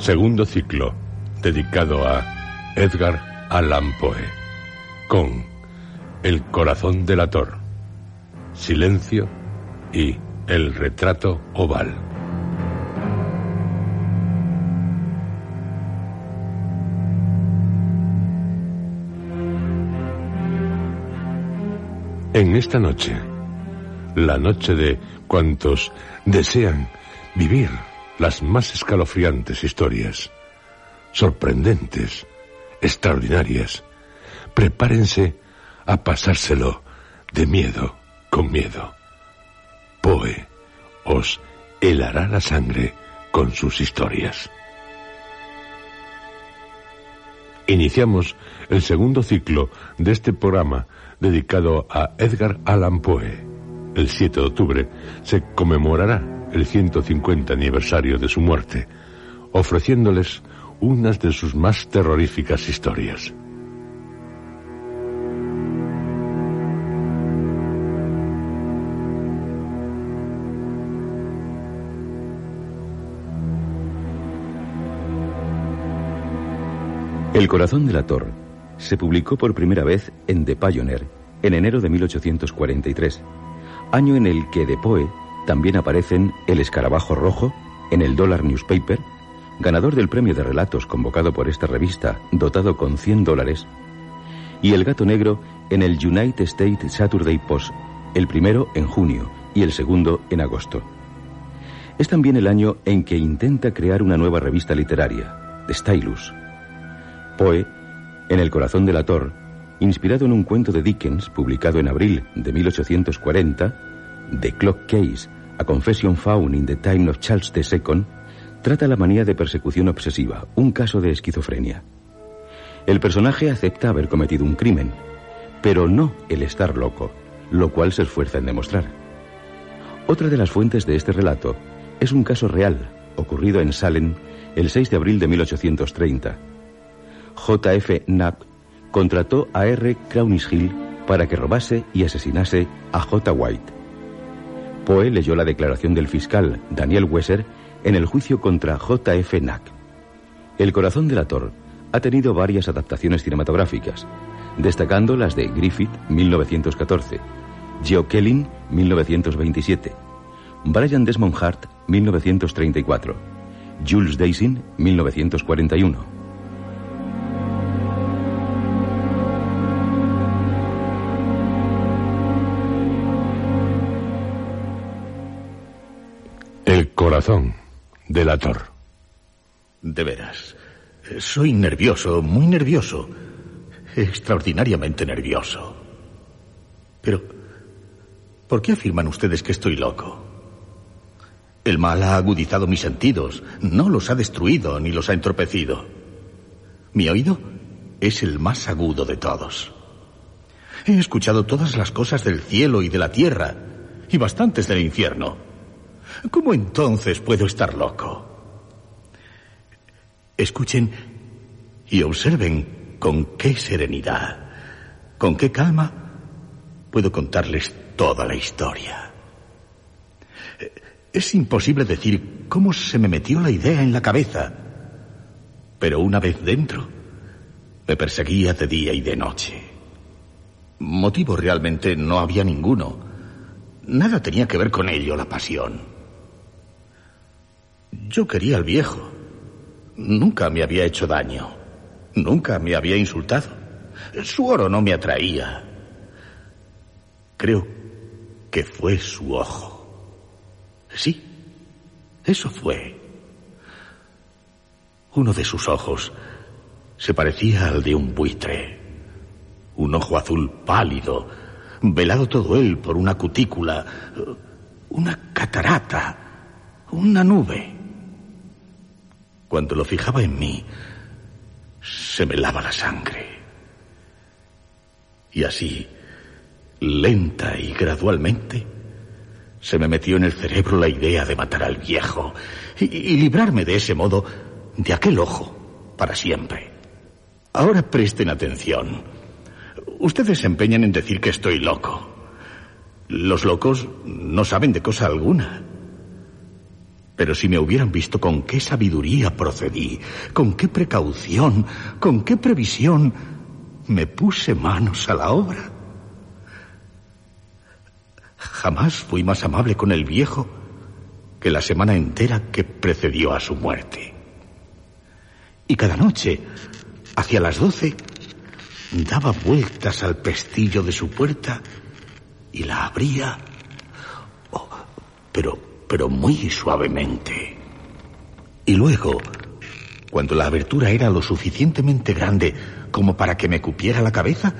Segundo ciclo, dedicado a Edgar Allan Poe, con El corazón delator, Silencio y El retrato oval. En esta noche, la noche de cuantos desean vivir las más escalofriantes historias, sorprendentes, extraordinarias. Prepárense a pasárselo de miedo con miedo. Poe os helará la sangre con sus historias. Iniciamos el segundo ciclo de este programa dedicado a Edgar Allan Poe. El 7 de octubre se conmemorará el 150 aniversario de su muerte, ofreciéndoles unas de sus más terroríficas historias. El corazón de la Torre se publicó por primera vez en The Pioneer en enero de 1843, año en el que De Poe también aparecen El Escarabajo Rojo en el Dollar Newspaper, ganador del premio de relatos convocado por esta revista, dotado con 100 dólares, y El Gato Negro en el United States Saturday Post, el primero en junio y el segundo en agosto. Es también el año en que intenta crear una nueva revista literaria, The Stylus. Poe, en El corazón de la Tor, inspirado en un cuento de Dickens publicado en abril de 1840, The Clock Case, A Confession Found in the Time of Charles II, trata la manía de persecución obsesiva, un caso de esquizofrenia. El personaje acepta haber cometido un crimen, pero no el estar loco, lo cual se esfuerza en demostrar. Otra de las fuentes de este relato es un caso real, ocurrido en Salem el 6 de abril de 1830. J.F. Knapp contrató a R. Crownish para que robase y asesinase a J. White. Poe leyó la declaración del fiscal Daniel Wesser en el juicio contra J.F. Knack. El corazón del ator ha tenido varias adaptaciones cinematográficas, destacando las de Griffith, 1914, Geo Kelling, 1927, Brian Desmond Hart, 1934, Jules Deising, 1941. Delator. De veras. Soy nervioso, muy nervioso. Extraordinariamente nervioso. Pero, ¿por qué afirman ustedes que estoy loco? El mal ha agudizado mis sentidos, no los ha destruido ni los ha entorpecido. Mi oído es el más agudo de todos. He escuchado todas las cosas del cielo y de la tierra, y bastantes del infierno. ¿Cómo entonces puedo estar loco? Escuchen y observen con qué serenidad, con qué calma puedo contarles toda la historia. Es imposible decir cómo se me metió la idea en la cabeza, pero una vez dentro, me perseguía de día y de noche. Motivo realmente no había ninguno. Nada tenía que ver con ello la pasión. Yo quería al viejo. Nunca me había hecho daño. Nunca me había insultado. Su oro no me atraía. Creo que fue su ojo. Sí, eso fue. Uno de sus ojos se parecía al de un buitre. Un ojo azul pálido, velado todo él por una cutícula, una catarata, una nube. Cuando lo fijaba en mí, se me lava la sangre. Y así, lenta y gradualmente, se me metió en el cerebro la idea de matar al viejo y, y librarme de ese modo de aquel ojo para siempre. Ahora presten atención. Ustedes se empeñan en decir que estoy loco. Los locos no saben de cosa alguna. Pero si me hubieran visto con qué sabiduría procedí, con qué precaución, con qué previsión me puse manos a la obra. Jamás fui más amable con el viejo que la semana entera que precedió a su muerte. Y cada noche, hacia las doce, daba vueltas al pestillo de su puerta y la abría, oh, pero, pero muy suavemente. Y luego, cuando la abertura era lo suficientemente grande como para que me cupiera la cabeza,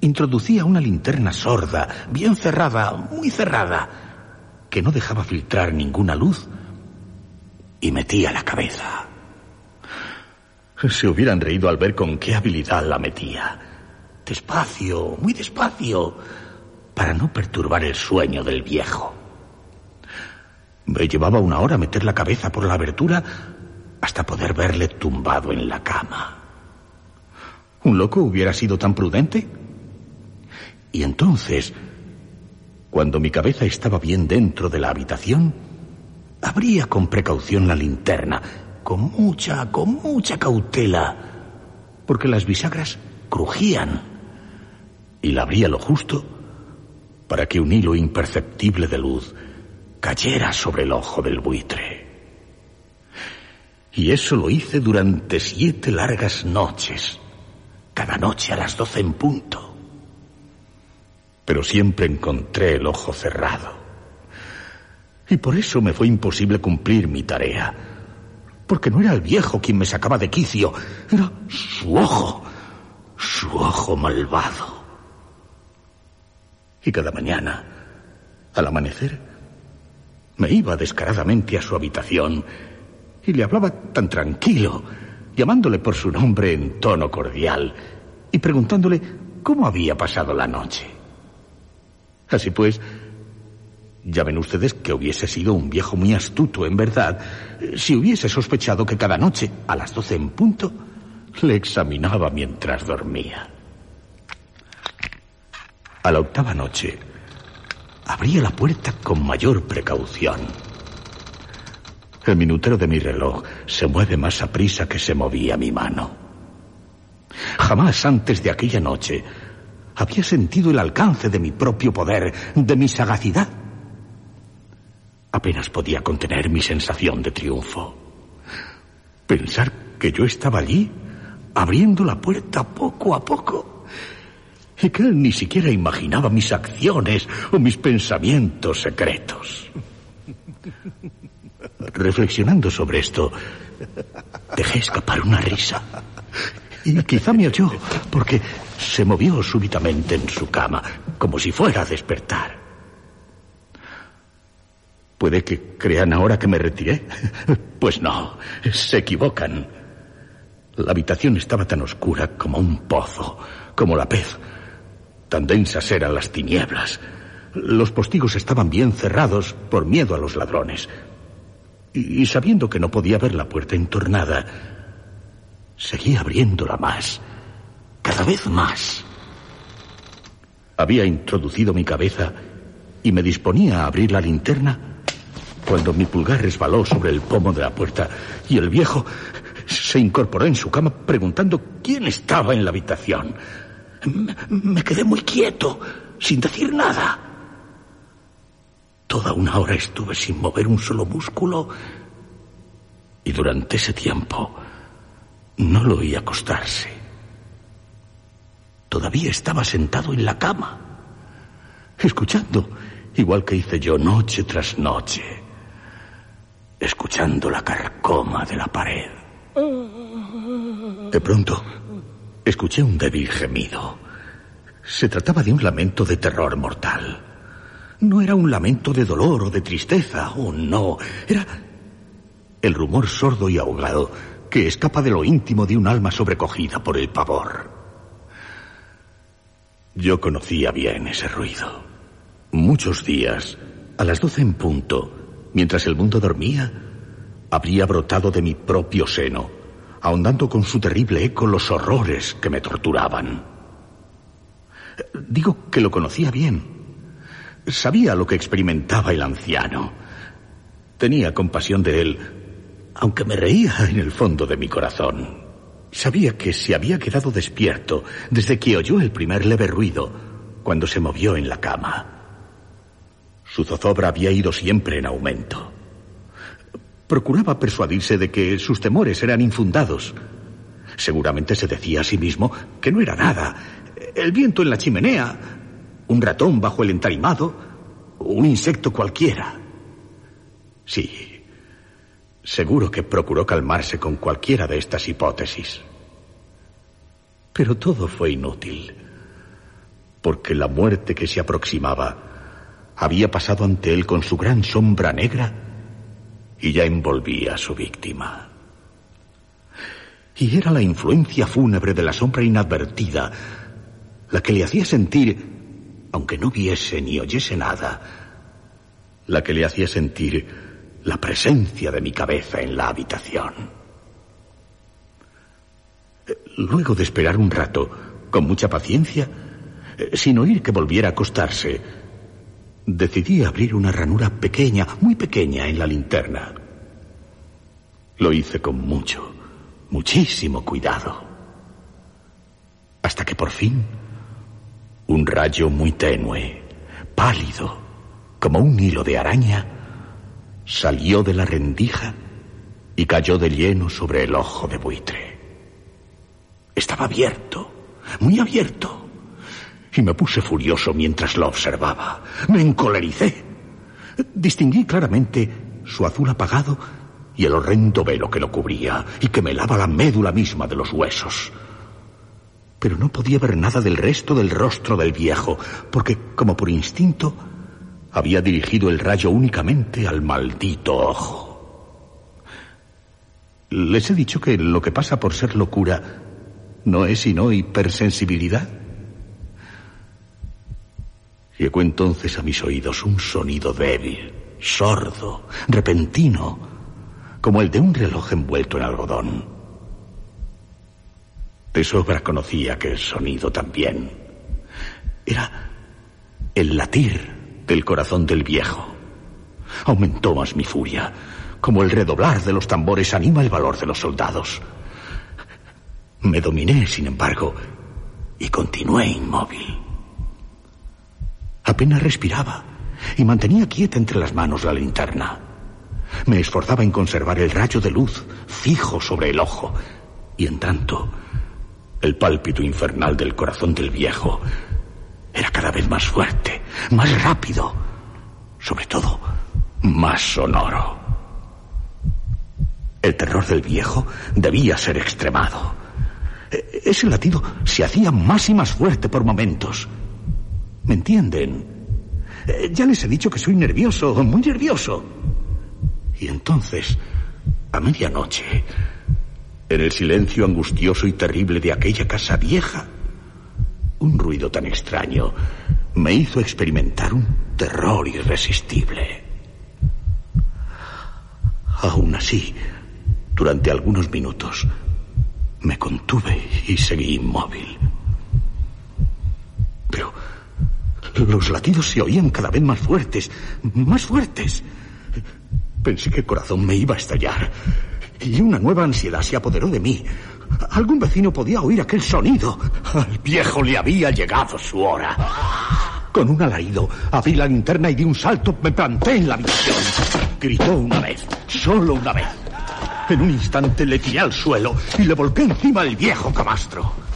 introducía una linterna sorda, bien cerrada, muy cerrada, que no dejaba filtrar ninguna luz, y metía la cabeza. Se hubieran reído al ver con qué habilidad la metía. Despacio, muy despacio, para no perturbar el sueño del viejo. Me llevaba una hora meter la cabeza por la abertura hasta poder verle tumbado en la cama. ¿Un loco hubiera sido tan prudente? Y entonces, cuando mi cabeza estaba bien dentro de la habitación, abría con precaución la linterna, con mucha, con mucha cautela, porque las bisagras crujían, y la abría lo justo para que un hilo imperceptible de luz cayera sobre el ojo del buitre. Y eso lo hice durante siete largas noches, cada noche a las doce en punto pero siempre encontré el ojo cerrado. Y por eso me fue imposible cumplir mi tarea. Porque no era el viejo quien me sacaba de quicio, era su ojo, su ojo malvado. Y cada mañana, al amanecer, me iba descaradamente a su habitación y le hablaba tan tranquilo, llamándole por su nombre en tono cordial y preguntándole cómo había pasado la noche. Así pues, ya ven ustedes que hubiese sido un viejo muy astuto, en verdad, si hubiese sospechado que cada noche, a las doce en punto, le examinaba mientras dormía. A la octava noche, abría la puerta con mayor precaución. El minutero de mi reloj se mueve más a prisa que se movía mi mano. Jamás antes de aquella noche había sentido el alcance de mi propio poder, de mi sagacidad. Apenas podía contener mi sensación de triunfo. Pensar que yo estaba allí, abriendo la puerta poco a poco, y que él ni siquiera imaginaba mis acciones o mis pensamientos secretos. Reflexionando sobre esto, dejé escapar una risa. Y quizá me oyó, porque se movió súbitamente en su cama, como si fuera a despertar. ¿Puede que crean ahora que me retiré? Pues no, se equivocan. La habitación estaba tan oscura como un pozo, como la pez. Tan densas eran las tinieblas. Los postigos estaban bien cerrados por miedo a los ladrones. Y, sabiendo que no podía ver la puerta entornada, Seguía abriéndola más, cada vez más. Había introducido mi cabeza y me disponía a abrir la linterna cuando mi pulgar resbaló sobre el pomo de la puerta y el viejo se incorporó en su cama preguntando quién estaba en la habitación. Me, quedé muy quieto, sin decir nada. Toda una hora estuve sin mover un solo músculo y durante ese tiempo no lo oí acostarse. Todavía estaba sentado en la cama, escuchando, igual que hice yo noche tras noche, escuchando la carcoma de la pared. De pronto, escuché un débil gemido. Se trataba de un lamento de terror mortal. No era un lamento de dolor o de tristeza, oh no, era el rumor sordo y ahogado que escapa de lo íntimo de un alma sobrecogida por el pavor. Yo conocía bien ese ruido. Muchos días, a las doce en punto, mientras el mundo dormía, habría brotado de mi propio seno, ahondando con su terrible eco los horrores que me torturaban. Digo que lo conocía bien. Sabía lo que experimentaba el anciano. Tenía compasión de él, aunque me reía en el fondo de mi corazón. Sabía que se había quedado despierto desde que oyó el primer leve ruido cuando se movió en la cama. Su zozobra había ido siempre en aumento. Procuraba persuadirse de que sus temores eran infundados. Seguramente se decía a sí mismo que no era nada. El viento en la chimenea, un ratón bajo el entarimado, un insecto cualquiera. Sí, seguro que procuró calmarse con cualquiera de estas hipótesis. Pero todo fue inútil, porque la muerte que se aproximaba había pasado ante él con su gran sombra negra y ya envolvía a su víctima. Y era la influencia fúnebre de la sombra inadvertida la que le hacía sentir, aunque no viese ni oyese nada, la que le hacía sentir la presencia de mi cabeza en la habitación. Luego de esperar un rato, con mucha paciencia, sin oír que volviera a acostarse, decidí abrir una ranura pequeña, muy pequeña en la linterna. Lo hice con mucho, muchísimo cuidado. Hasta que por fin un rayo muy tenue, pálido, como un hilo de araña, salió de la rendija y cayó de lleno sobre el ojo de buitre. Estaba abierto, muy abierto, y me puse furioso mientras lo observaba. Me encolericé. Distinguí claramente su azul apagado y el horrendo velo que lo cubría y que me lava la médula misma de los huesos pero no podía ver nada del resto del rostro del viejo, porque, como por instinto, había dirigido el rayo únicamente al maldito ojo. Les he dicho que lo que pasa por ser locura no es sino hipersensibilidad. Llegó entonces a mis oídos un sonido débil, sordo, repentino, como el de un reloj envuelto en algodón. De sobra conocía aquel sonido también. Era el latir del corazón del viejo. Aumentó más mi furia, como el redoblar de los tambores anima el valor de los soldados. Me dominé, sin embargo, y continué inmóvil. Apenas respiraba y mantenía quieta entre las manos la linterna. Me esforzaba en conservar el rayo de luz fijo sobre el ojo y en tanto el pálpito infernal del corazón del viejo era cada vez más fuerte, más rápido, sobre todo más sonoro. El terror del viejo debía ser extremado. E-, ese latido se hacía más y más fuerte por momentos. ¿Me entienden? E, ya les he dicho que soy nervioso, muy nervioso. Y entonces, a medianoche, en el silencio angustioso y terrible de aquella casa vieja, un ruido tan extraño me hizo experimentar un terror irresistible. Aún así, durante algunos minutos, Me contuve y seguí inmóvil. Pero los latidos se oían cada vez más fuertes, más fuertes. Pensé que el corazón me iba a estallar. Y una nueva ansiedad se apoderó de mí. Algún vecino podía oír aquel sonido. Al viejo le había llegado su hora. Con un alarido, abrí la linterna y di un salto, me planté en la habitación. Gritó una vez, solo una vez. En un instante le tiré al suelo y le volqué encima al viejo camastro.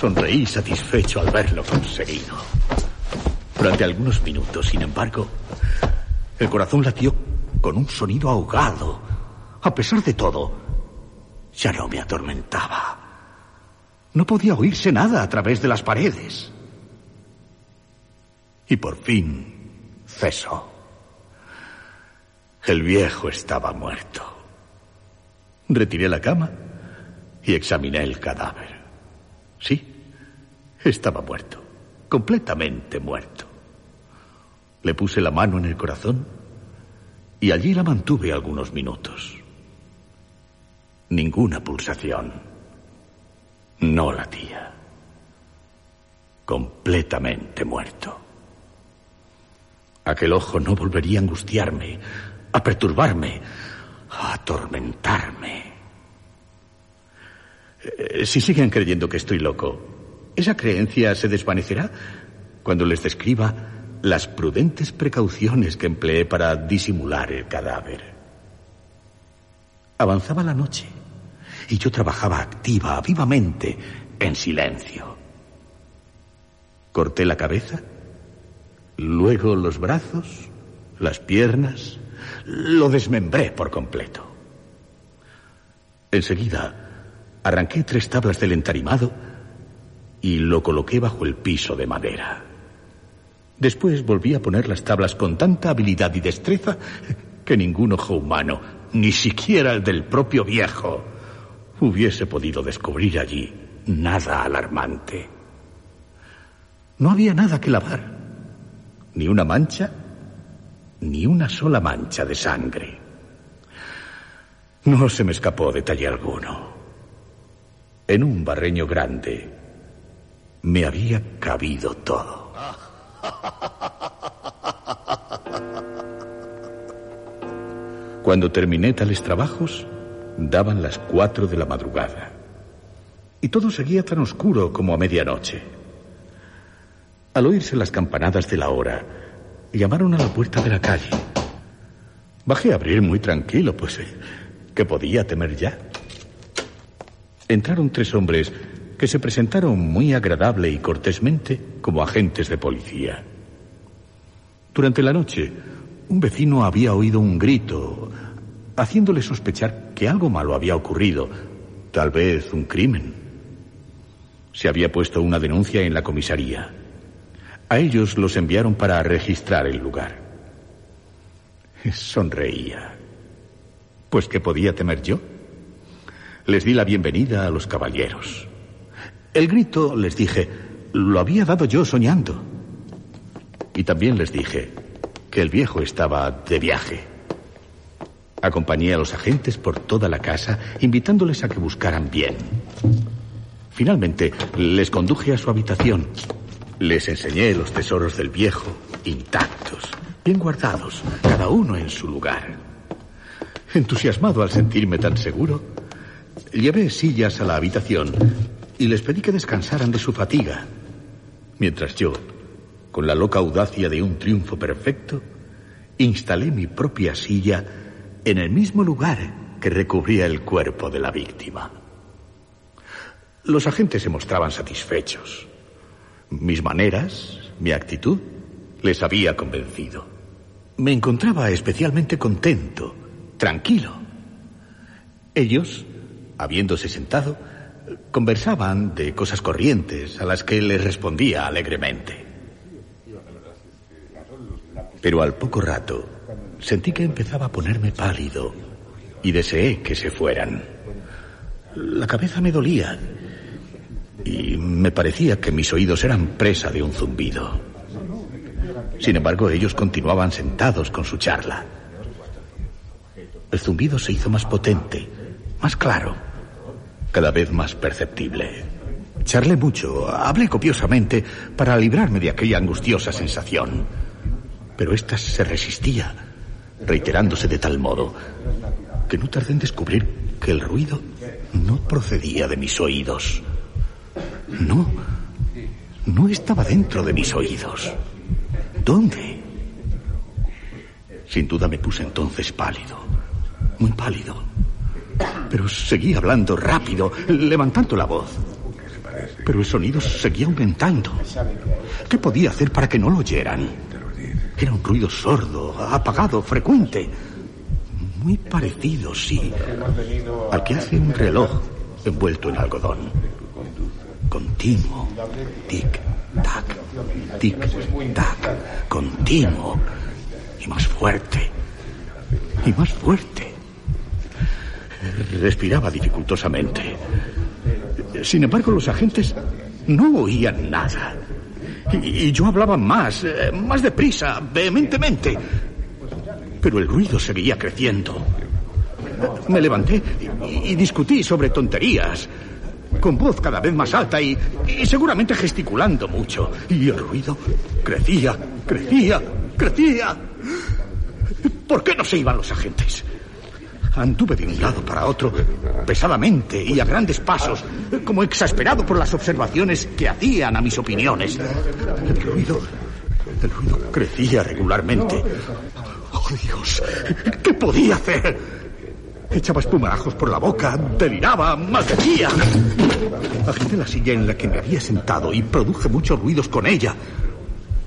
Sonreí satisfecho al verlo conseguido. Durante algunos minutos, sin embargo, el corazón latió con un sonido ahogado. A pesar de todo, ya no me atormentaba. No podía oírse nada a través de las paredes. Y por fin cesó. El viejo estaba muerto. Retiré la cama y examiné el cadáver. Sí, estaba muerto, completamente muerto. Le puse la mano en el corazón y allí la mantuve algunos minutos. Ninguna pulsación. No latía. Completamente muerto. Aquel ojo no volvería a angustiarme, a perturbarme, a atormentarme. Eh, si siguen creyendo que estoy loco, ¿esa creencia se desvanecerá cuando les describa las prudentes precauciones que empleé para disimular el cadáver? Avanzaba la noche y yo trabajaba activa, vivamente, en silencio. Corté la cabeza, luego los brazos, las piernas, lo desmembré por completo. Enseguida arranqué tres tablas del entarimado y lo coloqué bajo el piso de madera. Después volví a poner las tablas con tanta habilidad y destreza que ningún ojo humano, ni siquiera el del propio viejo, hubiese podido descubrir allí nada alarmante. No había nada que lavar, ni una mancha, ni una sola mancha de sangre. No se me escapó detalle alguno. En un barreño grande me había cabido todo. Cuando terminé tales trabajos, daban las cuatro de la madrugada. Y todo seguía tan oscuro como a medianoche. Al oírse las campanadas de la hora, llamaron a la puerta de la calle. Bajé a abrir muy tranquilo, pues, eh, ¿qué podía temer ya? Entraron tres hombres que se presentaron muy agradable y cortésmente como agentes de policía. Durante la noche, un vecino había oído un grito, haciéndole sospechar que algo malo había ocurrido, tal vez un crimen. Se había puesto una denuncia en la comisaría. A ellos los enviaron para registrar el lugar. Sonreía. Pues ¿qué podía temer yo? Les di la bienvenida a los caballeros. El grito, les dije, lo había dado yo soñando. Y también les dije que el viejo estaba de viaje. Acompañé a los agentes por toda la casa, invitándoles a que buscaran bien. Finalmente, les conduje a su habitación. Les enseñé los tesoros del viejo, intactos, bien guardados, cada uno en su lugar. Entusiasmado al sentirme tan seguro, llevé sillas a la habitación y les pedí que descansaran de su fatiga, mientras yo, con la loca audacia de un triunfo perfecto, instalé mi propia silla en el mismo lugar que recubría el cuerpo de la víctima. Los agentes se mostraban satisfechos. Mis maneras, mi actitud, les había convencido. Me encontraba especialmente contento, tranquilo. Ellos, habiéndose sentado, conversaban de cosas corrientes a las que les respondía alegremente. Pero al poco rato sentí que empezaba a ponerme pálido y deseé que se fueran. La cabeza me dolía y me parecía que mis oídos eran presa de un zumbido. Sin embargo, ellos continuaban sentados con su charla. El zumbido se hizo más potente, más claro. Cada vez más perceptible. Charlé mucho, hablé copiosamente para librarme de aquella angustiosa sensación. Pero ésta se resistía, reiterándose de tal modo que no tardé en descubrir que el ruido no procedía de mis oídos. No, no estaba dentro de mis oídos. ¿Dónde? Sin duda me puse entonces pálido, muy pálido. Pero seguía hablando rápido, levantando la voz. Pero el sonido seguía aumentando. ¿Qué podía hacer para que no lo oyeran? Era un ruido sordo, apagado, frecuente. Muy parecido, sí, al que hace un reloj envuelto en algodón. Continuo. Tic, tac, tic, tac. Continuo. Y más fuerte. Y más fuerte. Respiraba dificultosamente. Sin embargo, los agentes no oían nada. Y, yo hablaba más, eh, más deprisa, vehementemente. Pero el ruido seguía creciendo. Me levanté y, discutí sobre tonterías, con voz cada vez más alta y seguramente gesticulando mucho. Y el ruido crecía, crecía, crecía. ¿Por qué no se iban los agentes? Anduve de un lado para otro, pesadamente y a grandes pasos, como exasperado por las observaciones que hacían a mis opiniones. El ruido, el ruido crecía regularmente. ¡Oh, Dios! ¿Qué podía hacer? Echaba espumarajos por la boca, deliraba, maldecía. Agité la silla en la que me había sentado y produje muchos ruidos con ella.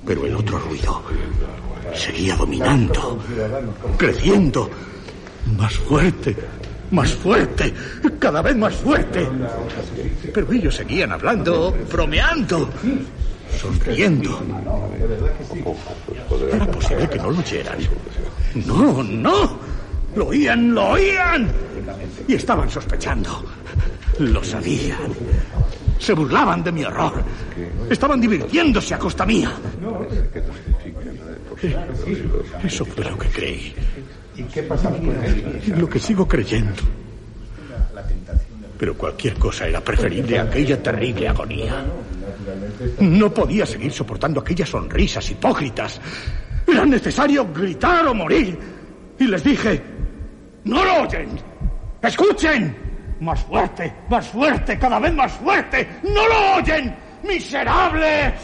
Pero el otro ruido seguía dominando, creciendo, más fuerte, más fuerte, cada vez más fuerte. Pero ellos seguían hablando, bromeando, sonriendo. ¿Era posible que no lo oyeran? No, no. Lo oían, lo oían. Y estaban sospechando. Lo sabían. Se burlaban de mi horror. Estaban divirtiéndose a costa mía. Eso fue lo que creí. Y lo que sigo creyendo. Pero cualquier cosa era preferible a aquella terrible agonía. No podía seguir soportando aquellas sonrisas hipócritas. Era necesario gritar o morir. Y les dije, no lo oyen. Escuchen. Más fuerte, más fuerte, cada vez más fuerte. No lo oyen. Miserables.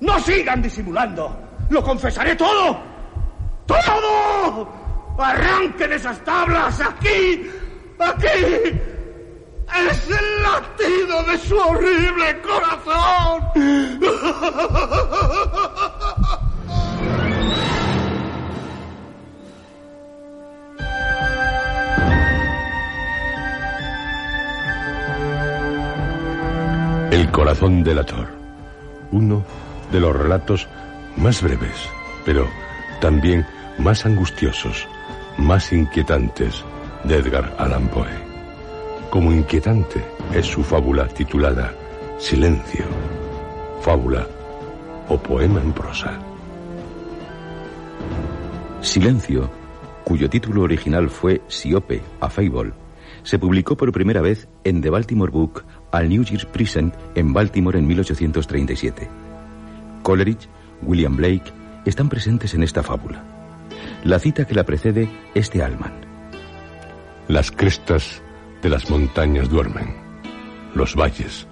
No sigan disimulando. Lo confesaré todo. Todo. Arranquen esas tablas aquí. Aquí. Es el latido de su horrible corazón. El corazón delator. Uno de los relatos más breves, pero también más angustiosos, más inquietantes de Edgar Allan Poe. Como inquietante es su fábula titulada Silencio, fábula o poema en prosa. Silencio, cuyo título original fue Siope, a Fable, se publicó por primera vez en The Baltimore Book al New Year's Present en Baltimore en 1837. Coleridge, William Blake están presentes en esta fábula. La cita que la precede es de Alman. Las crestas de las montañas duermen, los valles,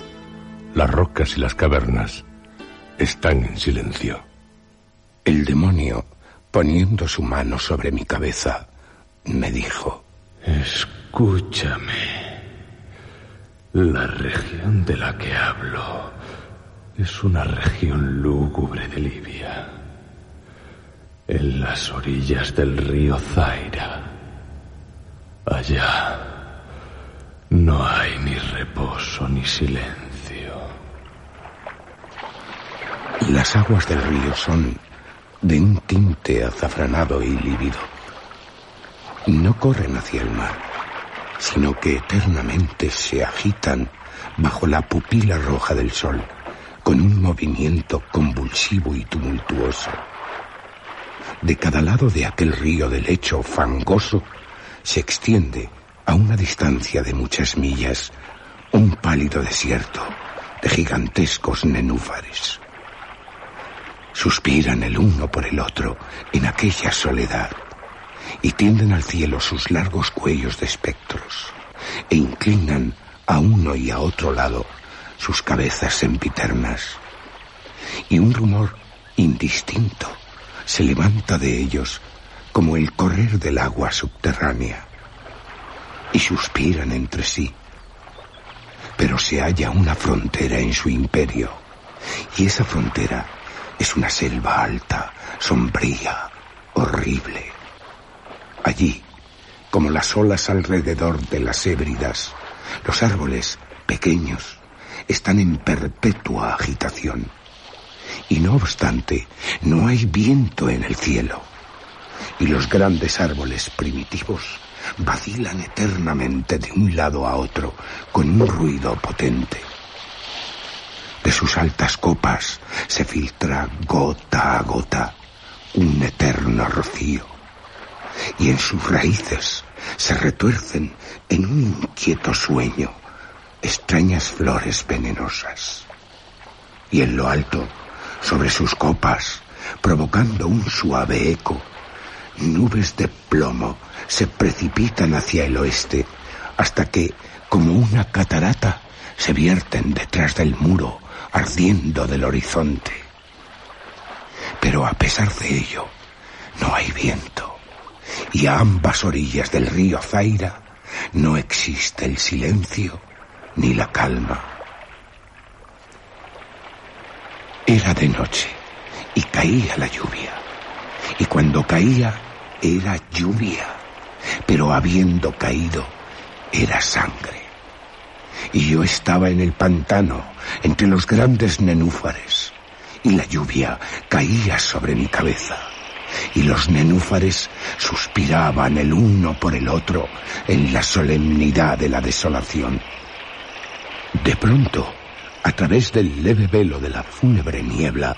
las rocas y las cavernas están en silencio. El demonio, poniendo su mano sobre mi cabeza, me dijo, Escúchame. La región de la que hablo es una región lúgubre de Libia, en las orillas del río Zaira. Allá no hay ni reposo ni silencio. las aguas del río son de un tinte azafranado y lívido. No corren hacia el mar, sino que eternamente se agitan bajo la pupila roja del sol, con un movimiento convulsivo y tumultuoso. De cada lado de aquel río de lecho fangoso se extiende a una distancia de muchas millas un pálido desierto de gigantescos nenúfares. Suspiran el uno por el otro en aquella soledad y tienden al cielo sus largos cuellos de espectros e inclinan a uno y a otro lado sus cabezas sempiternas. Y un rumor indistinto se levanta de ellos como el correr del agua subterránea. Y suspiran entre sí. Pero se halla una frontera en su imperio. Y esa frontera es una selva alta, sombría, horrible. Allí, como las olas alrededor de las hébridas, los árboles, pequeños, están en perpetua agitación. Y no obstante, no hay viento en el cielo. Y los grandes árboles primitivos vacilan eternamente de un lado a otro con un ruido potente. De sus altas copas se filtra gota a gota un eterno rocío. Y en sus raíces se retuercen en un inquieto sueño extrañas flores venenosas. Y en lo alto, sobre sus copas, provocando un suave eco, nubes de plomo se precipitan hacia el oeste hasta que, como una catarata, se vierten detrás del muro ardiendo del horizonte. Pero a pesar de ello, no hay viento, y a ambas orillas del río Zaira no existe el silencio ni la calma. Era de noche y caía la lluvia, y cuando caía era lluvia, pero habiendo caído era sangre. Y yo estaba en el pantano, entre los grandes nenúfares, y la lluvia caía sobre mi cabeza, y los nenúfares suspiraban el uno por el otro en la solemnidad de la desolación. De pronto, a través del leve velo de la fúnebre niebla,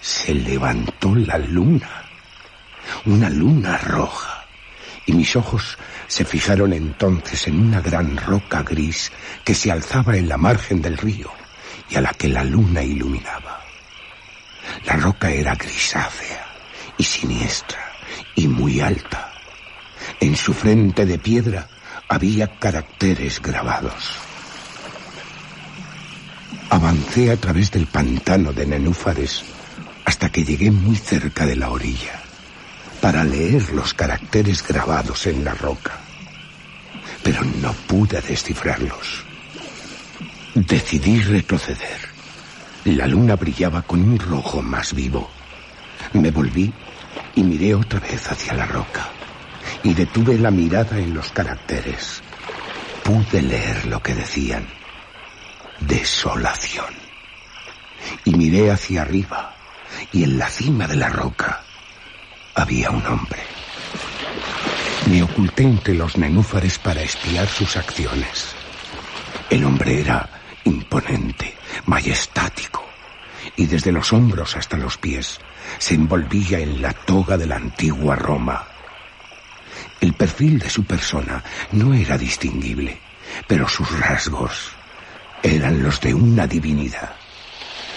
se levantó la luna, una luna roja, y mis ojos se fijaron entonces en una gran roca gris que se alzaba en la margen del río y a la que la luna iluminaba. La roca era grisácea y siniestra y muy alta. En su frente de piedra había caracteres grabados. Avancé a través del pantano de nenúfares hasta que llegué muy cerca de la orilla para leer los caracteres grabados en la roca. Pero no pude descifrarlos. Decidí retroceder. La luna brillaba con un rojo más vivo. Me volví y miré otra vez hacia la roca. Y detuve la mirada en los caracteres. Pude leer lo que decían. Desolación. Y miré hacia arriba. Y en la cima de la roca había un hombre. Me oculté entre los nenúfares para espiar sus acciones. El hombre era imponente, majestático, y desde los hombros hasta los pies se envolvía en la toga de la antigua Roma. El perfil de su persona no era distinguible, pero sus rasgos eran los de una divinidad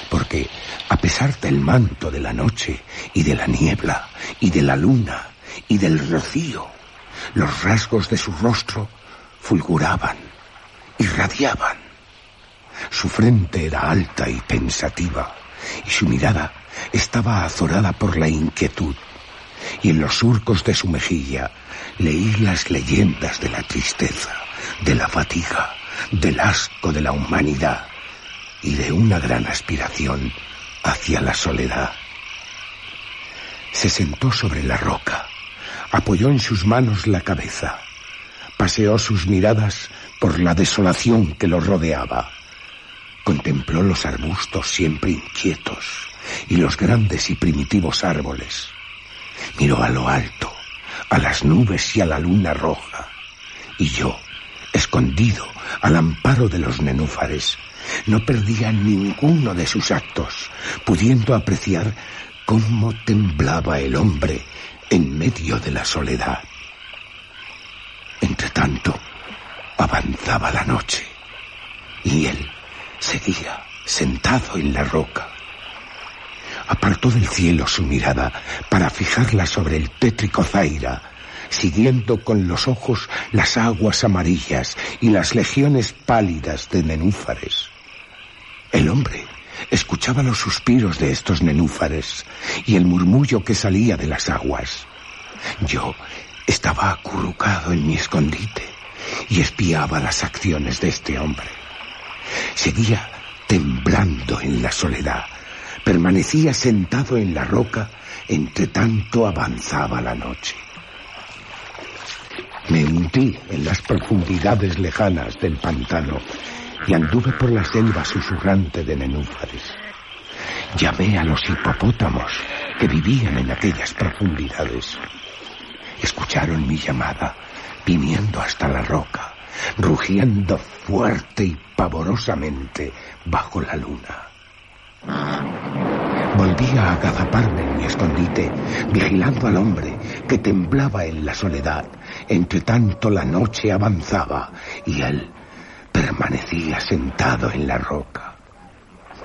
porque a pesar del manto de la noche y de la niebla y de la luna y del rocío, los rasgos de su rostro fulguraban, irradiaban. Su frente era alta y pensativa, y su mirada estaba azorada por la inquietud, y en los surcos de su mejilla leí las leyendas de la tristeza, de la fatiga, del asco de la humanidad y de una gran aspiración hacia la soledad. Se sentó sobre la roca, apoyó en sus manos la cabeza, paseó sus miradas por la desolación que lo rodeaba, contempló los arbustos siempre inquietos y los grandes y primitivos árboles, miró a lo alto, a las nubes y a la luna roja, y yo, escondido al amparo de los nenúfares, no perdía ninguno de sus actos, pudiendo apreciar cómo temblaba el hombre en medio de la soledad. Entretanto, avanzaba la noche Y él seguía sentado en la roca. Apartó del cielo su mirada para fijarla sobre el tétrico Zaira, siguiendo con los ojos las aguas amarillas y las legiones pálidas de nenúfares. El hombre escuchaba los suspiros de estos nenúfares y el murmullo que salía de las aguas. Yo estaba acurrucado en mi escondite y espiaba las acciones de este hombre. Seguía temblando en la soledad. Permanecía sentado en la roca entre tanto avanzaba la noche. Me hundí en las profundidades lejanas del pantano y anduve por la selva susurrante de nenúfares. Llamé a los hipopótamos que vivían en aquellas profundidades. Escucharon mi llamada, viniendo hasta la roca, rugiendo fuerte y pavorosamente bajo la luna. Volví a agazaparme en mi escondite, vigilando al hombre que temblaba en la soledad. Entre tanto la noche avanzaba y él permanecía sentado en la roca.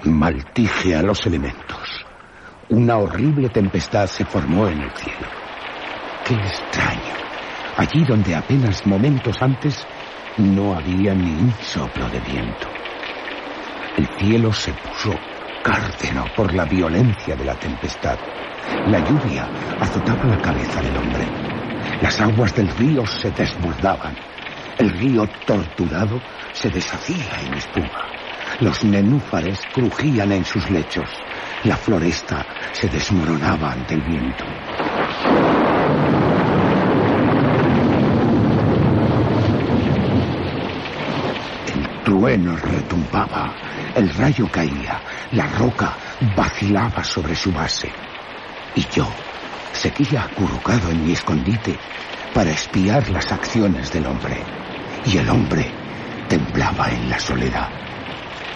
Maldije a los elementos. Una horrible tempestad se formó en el cielo. Qué extraño. Allí donde apenas momentos antes no había ni un soplo de viento. El cielo se puso cárdeno por la violencia de la tempestad. La lluvia azotaba la cabeza del hombre. Las aguas del río se desbordaban. El río torturado se deshacía en espuma. Los nenúfares crujían en sus lechos. La floresta se desmoronaba ante el viento. El trueno retumbaba, el rayo caía, la roca vacilaba sobre su base. Y yo seguía acurrucado en mi escondite para espiar las acciones del hombre. Y el hombre temblaba en la soledad.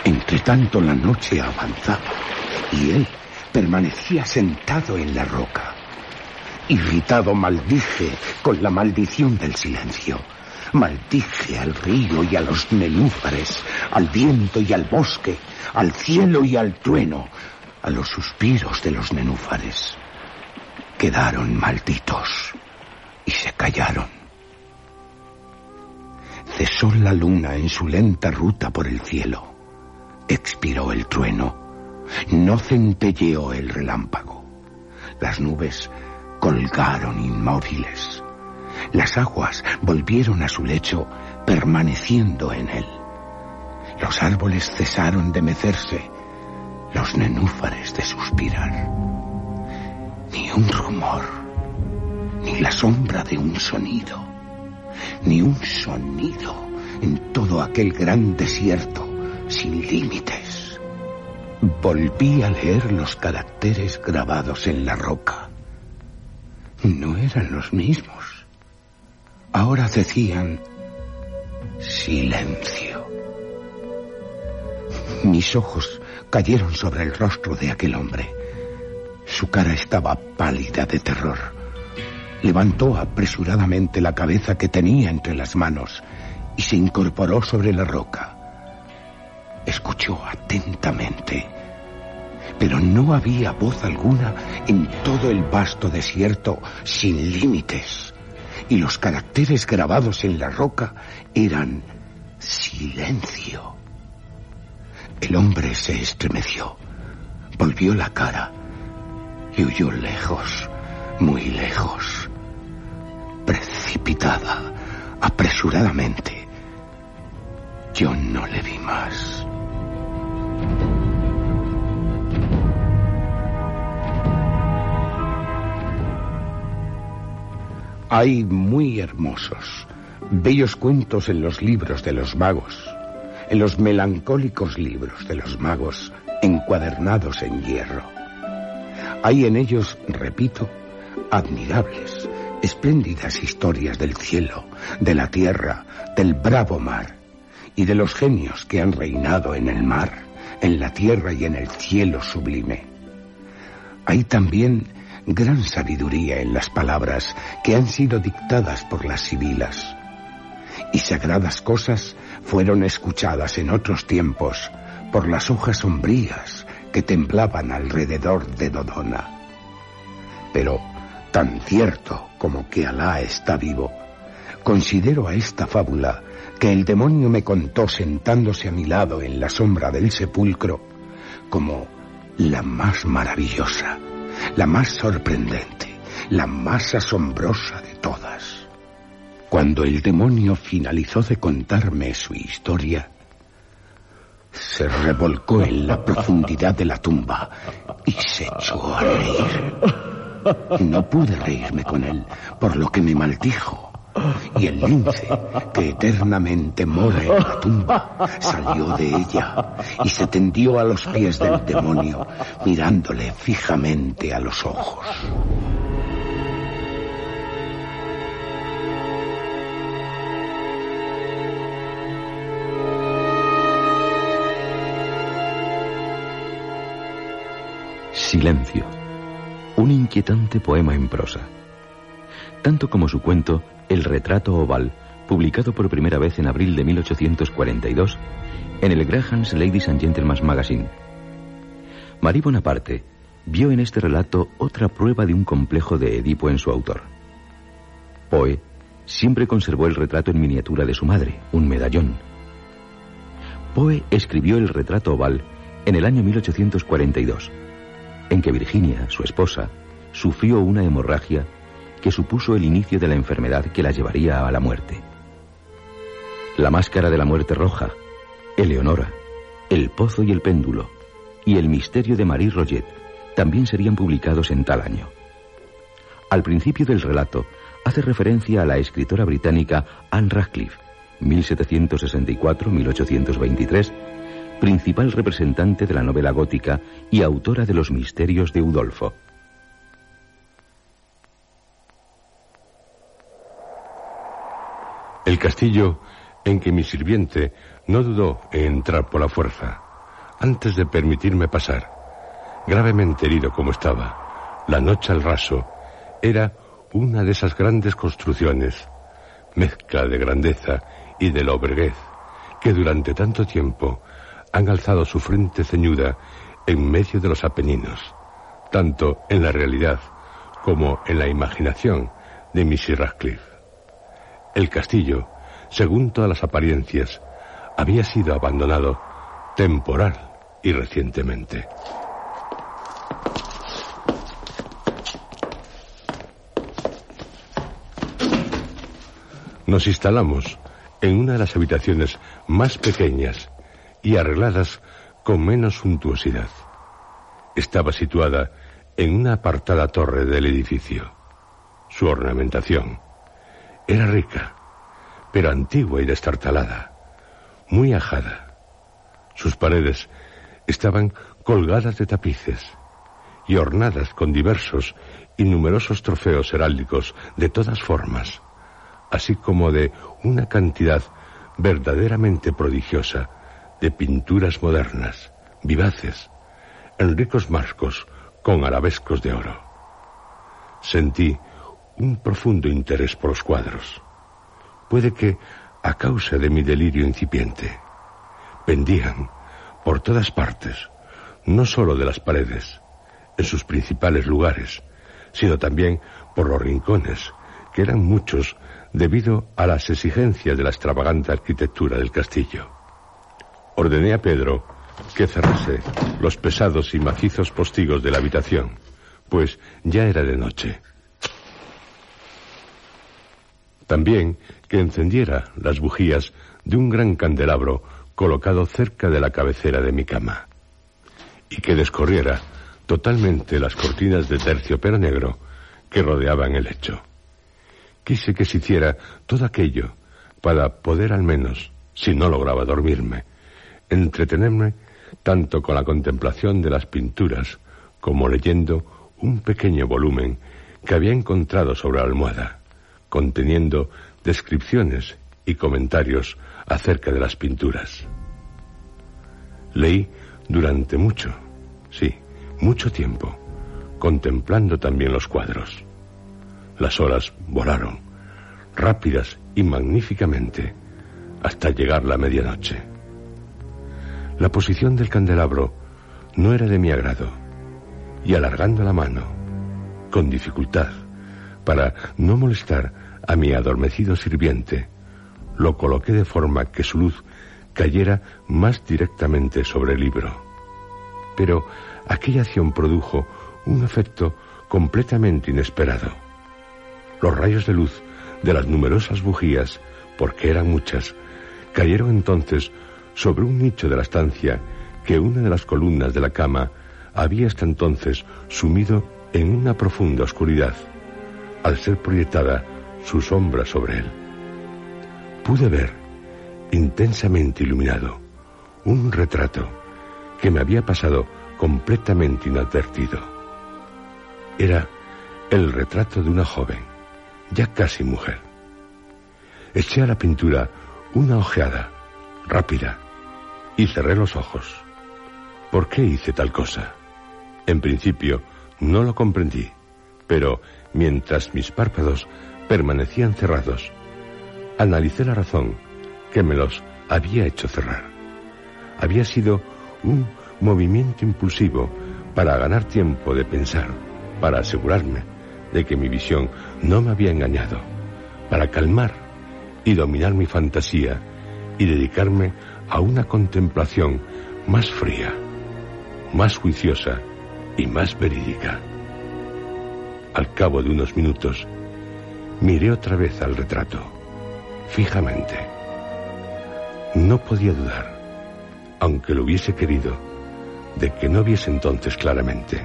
Entre tanto la noche avanzaba y él permanecía sentado en la roca. Irritado maldije con la maldición del silencio. Maldije al río y a los nenúfares, al viento y al bosque, al cielo y al trueno, a los suspiros de los nenúfares. Quedaron malditos y se callaron. Cesó la luna en su lenta ruta por el cielo. Expiró el trueno. No centelleó el relámpago. Las nubes colgaron inmóviles. Las aguas volvieron a su lecho, permaneciendo en él. Los árboles cesaron de mecerse, los nenúfares de suspirar. Ni un rumor, ni la sombra de un sonido, ni un sonido en todo aquel gran desierto sin límites. Volví a leer los caracteres grabados en la roca. No eran los mismos. Ahora decían silencio. Mis ojos cayeron sobre el rostro de aquel hombre. Su cara estaba pálida de terror. Levantó apresuradamente la cabeza que tenía entre las manos y se incorporó sobre la roca. Escuchó atentamente, pero no había voz alguna en todo el vasto desierto sin límites y los caracteres grabados en la roca eran silencio. El hombre se estremeció, volvió la cara y huyó lejos, muy lejos, precipitada, apresuradamente. Yo no le vi más. Hay muy hermosos, bellos cuentos en los libros de los magos, en los melancólicos libros de los magos encuadernados en hierro. Hay en ellos, repito, admirables, espléndidas historias del cielo, de la tierra, del bravo mar y de los genios que han reinado en el mar, en la tierra y en el cielo sublime. Hay también gran sabiduría en las palabras que han sido dictadas por las sibilas y sagradas cosas fueron escuchadas en otros tiempos por las hojas sombrías que temblaban alrededor de Dodona. Pero, tan cierto como que Alá está vivo, considero a esta fábula que el demonio me contó sentándose a mi lado en la sombra del sepulcro como la más maravillosa, la más sorprendente, la más asombrosa de todas. Cuando el demonio finalizó de contarme su historia, se revolcó en la profundidad de la tumba y se echó a reír. No pude reírme con él, por lo que me maldijo. Y el lince, que eternamente mora en la tumba, salió de ella y se tendió a los pies del demonio, mirándole fijamente a los ojos. Silencio. Un inquietante poema en prosa. Tanto como su cuento El retrato oval, publicado por primera vez en abril de 1842 en el Graham's Ladies and Gentlemen's Magazine. Marie Bonaparte vio en este relato otra prueba de un complejo de Edipo en su autor. Poe siempre conservó el retrato en miniatura de su madre, un medallón. Poe escribió el retrato oval en el año 1842 en que Virginia, su esposa, sufrió una hemorragia que supuso el inicio de la enfermedad que la llevaría a la muerte. La máscara de la muerte roja, Eleonora, El pozo y el péndulo y El misterio de Marie Roget también serían publicados en tal año. Al principio del relato hace referencia a la escritora británica Anne Radcliffe, 1764-1823, principal representante de la novela gótica y autora de los misterios de Udolfo. El castillo en que mi sirviente no dudó en entrar por la fuerza, antes de permitirme pasar, gravemente herido como estaba, la noche al raso, era una de esas grandes construcciones, mezcla de grandeza y de lobreguez, que durante tanto tiempo han alzado su frente ceñuda en medio de los Apeninos, tanto en la realidad como en la imaginación de Missy Radcliffe. El castillo, según todas las apariencias, había sido abandonado temporal y recientemente. Nos instalamos en una de las habitaciones más pequeñas y arregladas con menos suntuosidad. Estaba situada en una apartada torre del edificio. Su ornamentación era rica, pero antigua y destartalada, muy ajada. Sus paredes estaban colgadas de tapices y ornadas con diversos y numerosos trofeos heráldicos de todas formas, así como de una cantidad verdaderamente prodigiosa de pinturas modernas, vivaces, en ricos marcos con arabescos de oro. Sentí un profundo interés por los cuadros. Puede que a causa de mi delirio incipiente. Pendían por todas partes, no sólo de las paredes, en sus principales lugares, sino también por los rincones, que eran muchos debido a las exigencias de la extravagante arquitectura del castillo. Ordené a Pedro que cerrase los pesados y macizos postigos de la habitación, pues ya era de noche. También que encendiera las bujías de un gran candelabro colocado cerca de la cabecera de mi cama, y que descorriera totalmente las cortinas de terciopelo negro que rodeaban el lecho. Quise que se hiciera todo aquello para poder al menos, si no lograba dormirme, entretenerme tanto con la contemplación de las pinturas como leyendo un pequeño volumen que había encontrado sobre la almohada, conteniendo descripciones y comentarios acerca de las pinturas. Leí durante mucho, sí, mucho tiempo, contemplando también los cuadros. Las horas volaron, rápidas y magníficamente, hasta llegar la medianoche. La posición del candelabro no era de mi agrado, y alargando la mano, con dificultad, para no molestar a mi adormecido sirviente, lo coloqué de forma que su luz cayera más directamente sobre el libro. Pero aquella acción produjo un efecto completamente inesperado. Los rayos de luz de las numerosas bujías, porque eran muchas, cayeron entonces sobre un nicho de la estancia que una de las columnas de la cama había hasta entonces sumido en una profunda oscuridad, al ser proyectada su sombra sobre él. Pude ver, intensamente iluminado, un retrato que me había pasado completamente inadvertido. Era el retrato de una joven, ya casi mujer. Eché a la pintura una ojeada, rápida, y cerré los ojos. ¿Por qué hice tal cosa? En principio, no lo comprendí, pero mientras mis párpados permanecían cerrados, analicé la razón que me los había hecho cerrar. Había sido un movimiento impulsivo para ganar tiempo de pensar, para asegurarme de que mi visión no me había engañado, para calmar y dominar mi fantasía y dedicarme a una contemplación más fría, más juiciosa y más verídica. Al cabo de unos minutos, miré otra vez al retrato, fijamente. No podía dudar, aunque lo hubiese querido, de que no viese entonces claramente,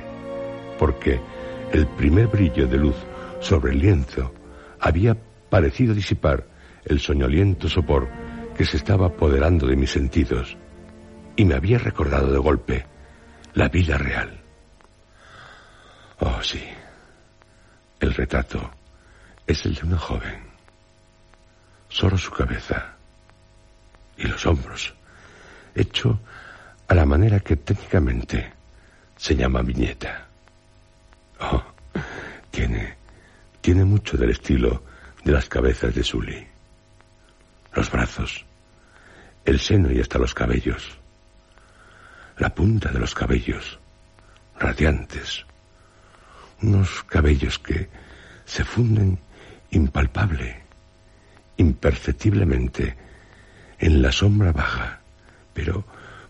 porque el primer brillo de luz sobre el lienzo había parecido disipar el soñoliento sopor que se estaba apoderando de mis sentidos y me había recordado de golpe la vida real. Oh, sí, el retrato es el de una joven. Solo su cabeza y los hombros, hecho a la manera que técnicamente se llama viñeta. Oh, tiene, tiene mucho del estilo de las cabezas de Sully. Los brazos, el seno y hasta los cabellos. La punta de los cabellos, radiantes. Unos cabellos que se funden impalpable, imperceptiblemente, en la sombra baja, pero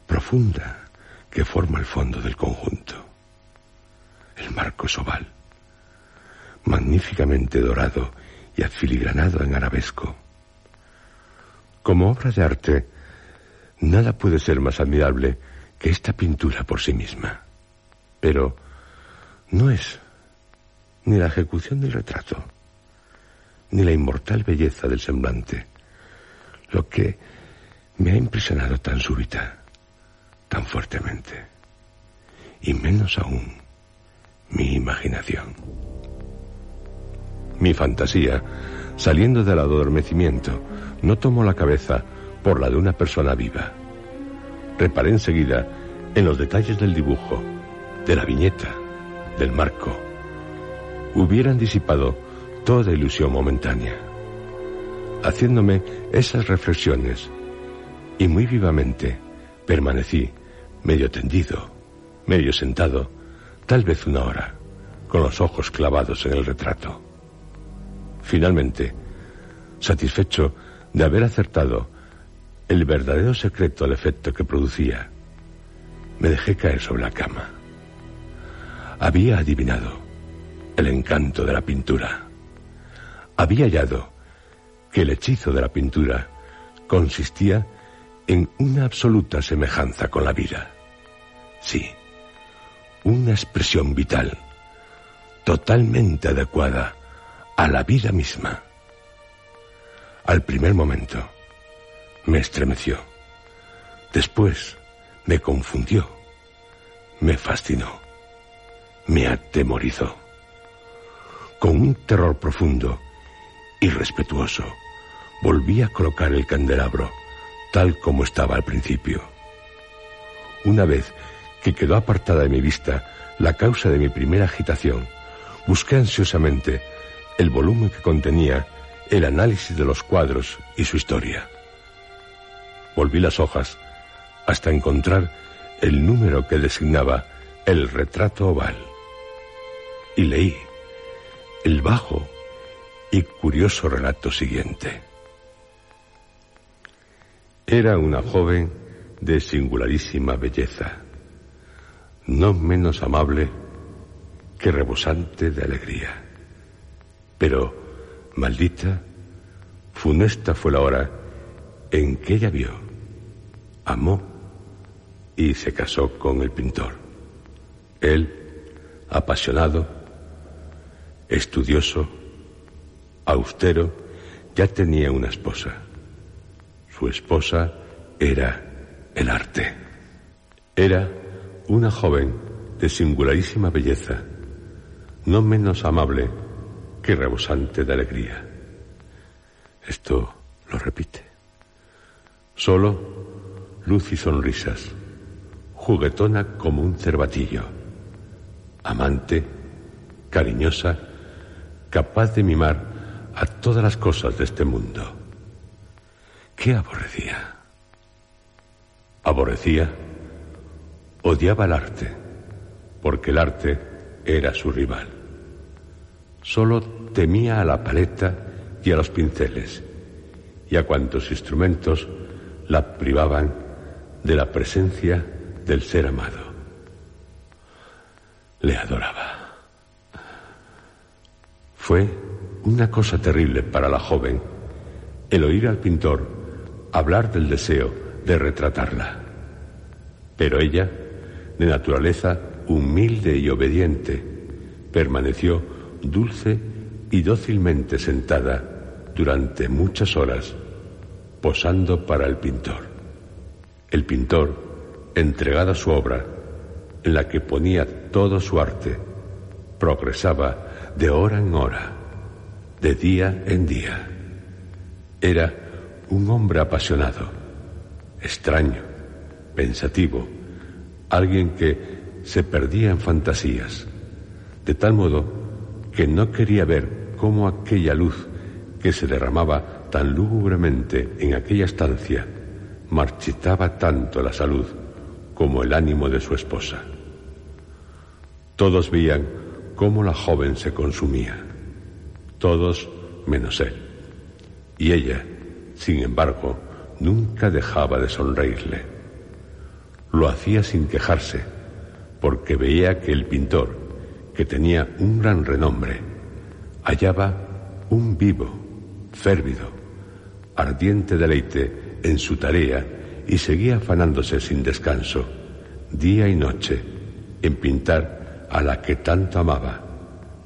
profunda, que forma el fondo del conjunto. El marco es oval, magníficamente dorado y afiligranado en arabesco. Como obra de arte, nada puede ser más admirable que esta pintura por sí misma. Pero no es ni la ejecución del retrato, ni la inmortal belleza del semblante, lo que me ha impresionado tan súbita, tan fuertemente, y menos aún mi imaginación. Mi fantasía, saliendo del adormecimiento, no tomó la cabeza por la de una persona viva. Reparé enseguida en los detalles del dibujo, de la viñeta, del marco. Hubieran disipado toda ilusión momentánea. Haciéndome esas reflexiones, y muy vivamente permanecí medio tendido, medio sentado, tal vez una hora, con los ojos clavados en el retrato. Finalmente, satisfecho de haber acertado el verdadero secreto al efecto que producía, me dejé caer sobre la cama. Había adivinado el encanto de la pintura. Había hallado que el hechizo de la pintura consistía en una absoluta semejanza con la vida. Sí, una expresión vital, totalmente adecuada a la vida misma. Al primer momento me estremeció, después me confundió, me fascinó, me atemorizó. Con un terror profundo y respetuoso, volví a colocar el candelabro tal como estaba al principio. Una vez que quedó apartada de mi vista la causa de mi primera agitación, busqué ansiosamente el volumen que contenía el análisis de los cuadros y su historia. Volví las hojas hasta encontrar el número que designaba el retrato oval. Y leí el bajo y curioso relato siguiente. Era una joven de singularísima belleza, no menos amable que rebosante de alegría. Pero, maldita, funesta fue la hora en que ella vio, amó y se casó con el pintor. Él, apasionado, estudioso, austero, ya tenía una esposa. Su esposa era el arte. Era una joven de singularísima belleza, no menos amable que rebosante de alegría. Esto lo repite. Solo luz y sonrisas, juguetona como un cervatillo, amante, cariñosa, capaz de mimar a todas las cosas de este mundo. ¿Qué aborrecía? Aborrecía, odiaba el arte, porque el arte era su rival. Solo temía a la paleta y a los pinceles y a cuantos instrumentos la privaban de la presencia del ser amado. Le adoraba. Fue una cosa terrible para la joven el oír al pintor hablar del deseo de retratarla. Pero ella, de naturaleza humilde y obediente, permaneció dulce y dócilmente sentada durante muchas horas, posando para el pintor. El pintor, entregada a su obra, en la que ponía todo su arte, progresaba de hora en hora, de día en día. Era un hombre apasionado, extraño, pensativo, alguien que se perdía en fantasías, de tal modo que no quería ver cómo aquella luz que se derramaba tan lúgubremente en aquella estancia marchitaba tanto la salud como el ánimo de su esposa. Todos veían cómo la joven se consumía, todos menos él. Y ella, sin embargo, nunca dejaba de sonreírle. Lo hacía sin quejarse, porque veía que el pintor, que tenía un gran renombre, hallaba un vivo, férvido, ardiente deleite en su tarea y seguía afanándose sin descanso, día y noche, en pintar a la que tanto amaba,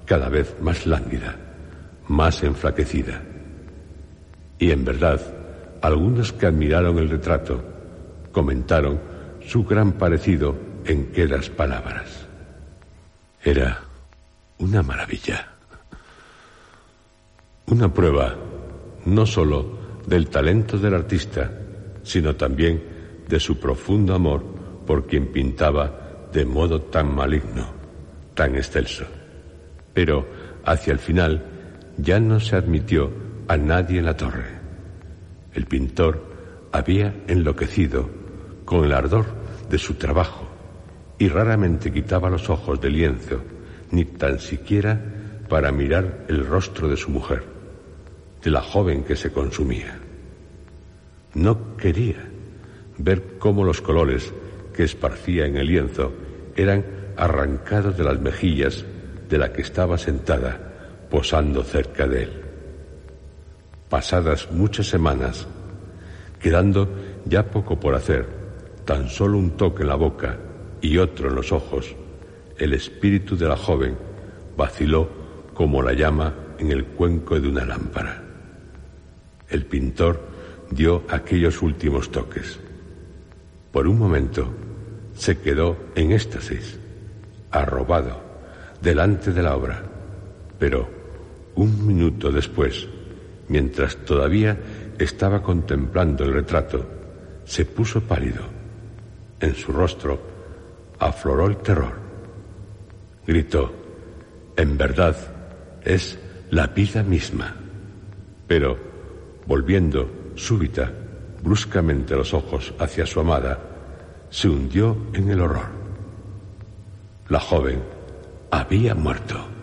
cada vez más lánguida, más enflaquecida. Y en verdad, algunos que admiraron el retrato comentaron su gran parecido en quedas palabras. Era una maravilla. Una prueba no sólo del talento del artista, sino también de su profundo amor por quien pintaba de modo tan maligno, tan excelso. Pero hacia el final ya no se admitió a nadie en la torre. El pintor había enloquecido con el ardor de su trabajo y raramente quitaba los ojos del lienzo, ni tan siquiera para mirar el rostro de su mujer, de la joven que se consumía. No quería ver cómo los colores que esparcía en el lienzo eran arrancados de las mejillas de la que estaba sentada, posando cerca de él. Pasadas muchas semanas, quedando ya poco por hacer, tan solo un toque en la boca y otro en los ojos, el espíritu de la joven vaciló como la llama en el cuenco de una lámpara. El pintor dio aquellos últimos toques. Por un momento se quedó en éxtasis, arrobado, delante de la obra, pero un minuto después, mientras todavía estaba contemplando el retrato, se puso pálido. En su rostro afloró el terror. Gritó, en verdad, es la vida misma. Pero, volviendo súbita, bruscamente los ojos hacia su amada, se hundió en el horror. La joven había muerto.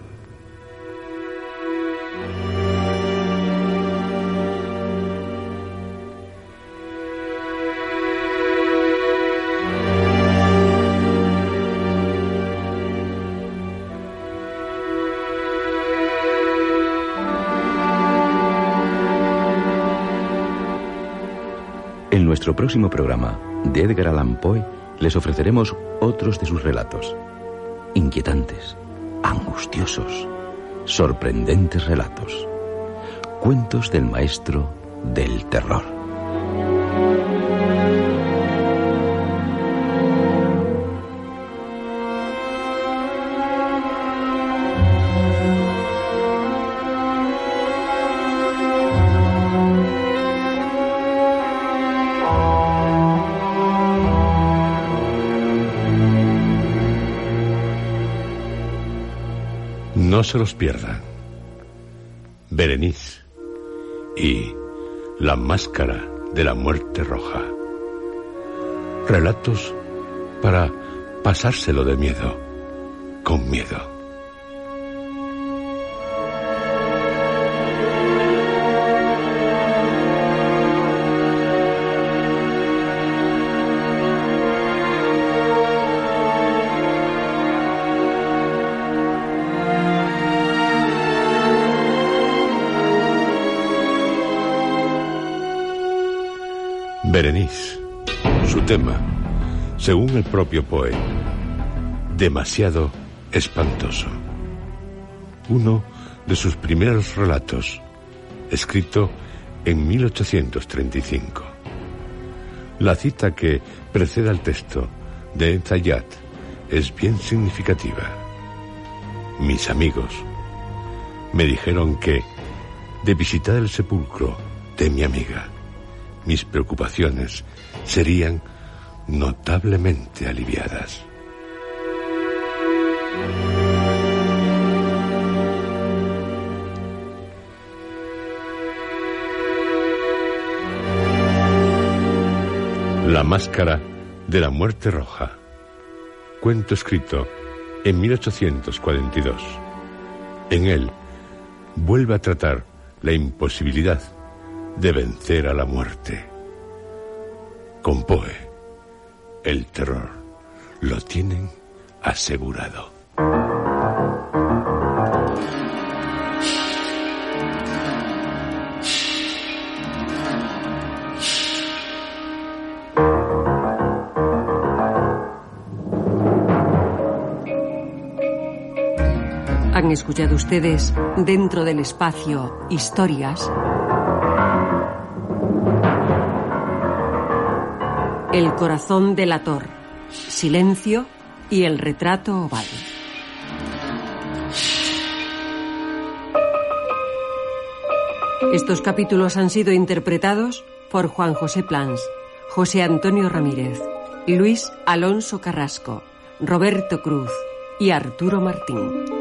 Nuestro próximo programa de Edgar Allan Poe les ofreceremos otros de sus relatos. Inquietantes, angustiosos, sorprendentes relatos. Cuentos del maestro del terror. Se los pierdan. Berenice y La Máscara de la Muerte Roja. Relatos para pasárselo de miedo, con miedo. Según el propio Poe, demasiado espantoso. Uno de sus primeros relatos, escrito en 1835. La cita que precede al texto de Zayat es bien significativa. Mis amigos me dijeron que, de visitar el sepulcro de mi amiga, mis preocupaciones serían notablemente aliviadas. La máscara de la muerte roja. Cuento escrito en 1842. En él vuelve a tratar la imposibilidad de vencer a la muerte. Con Poe, el terror lo tienen asegurado. Han escuchado ustedes Dentro del Espacio Historias. El corazón delator, Silencio y el retrato oval. Estos capítulos han sido interpretados por Juan José Plans, José Antonio Ramírez, Luis Alonso Carrasco, Roberto Cruz y Arturo Martín.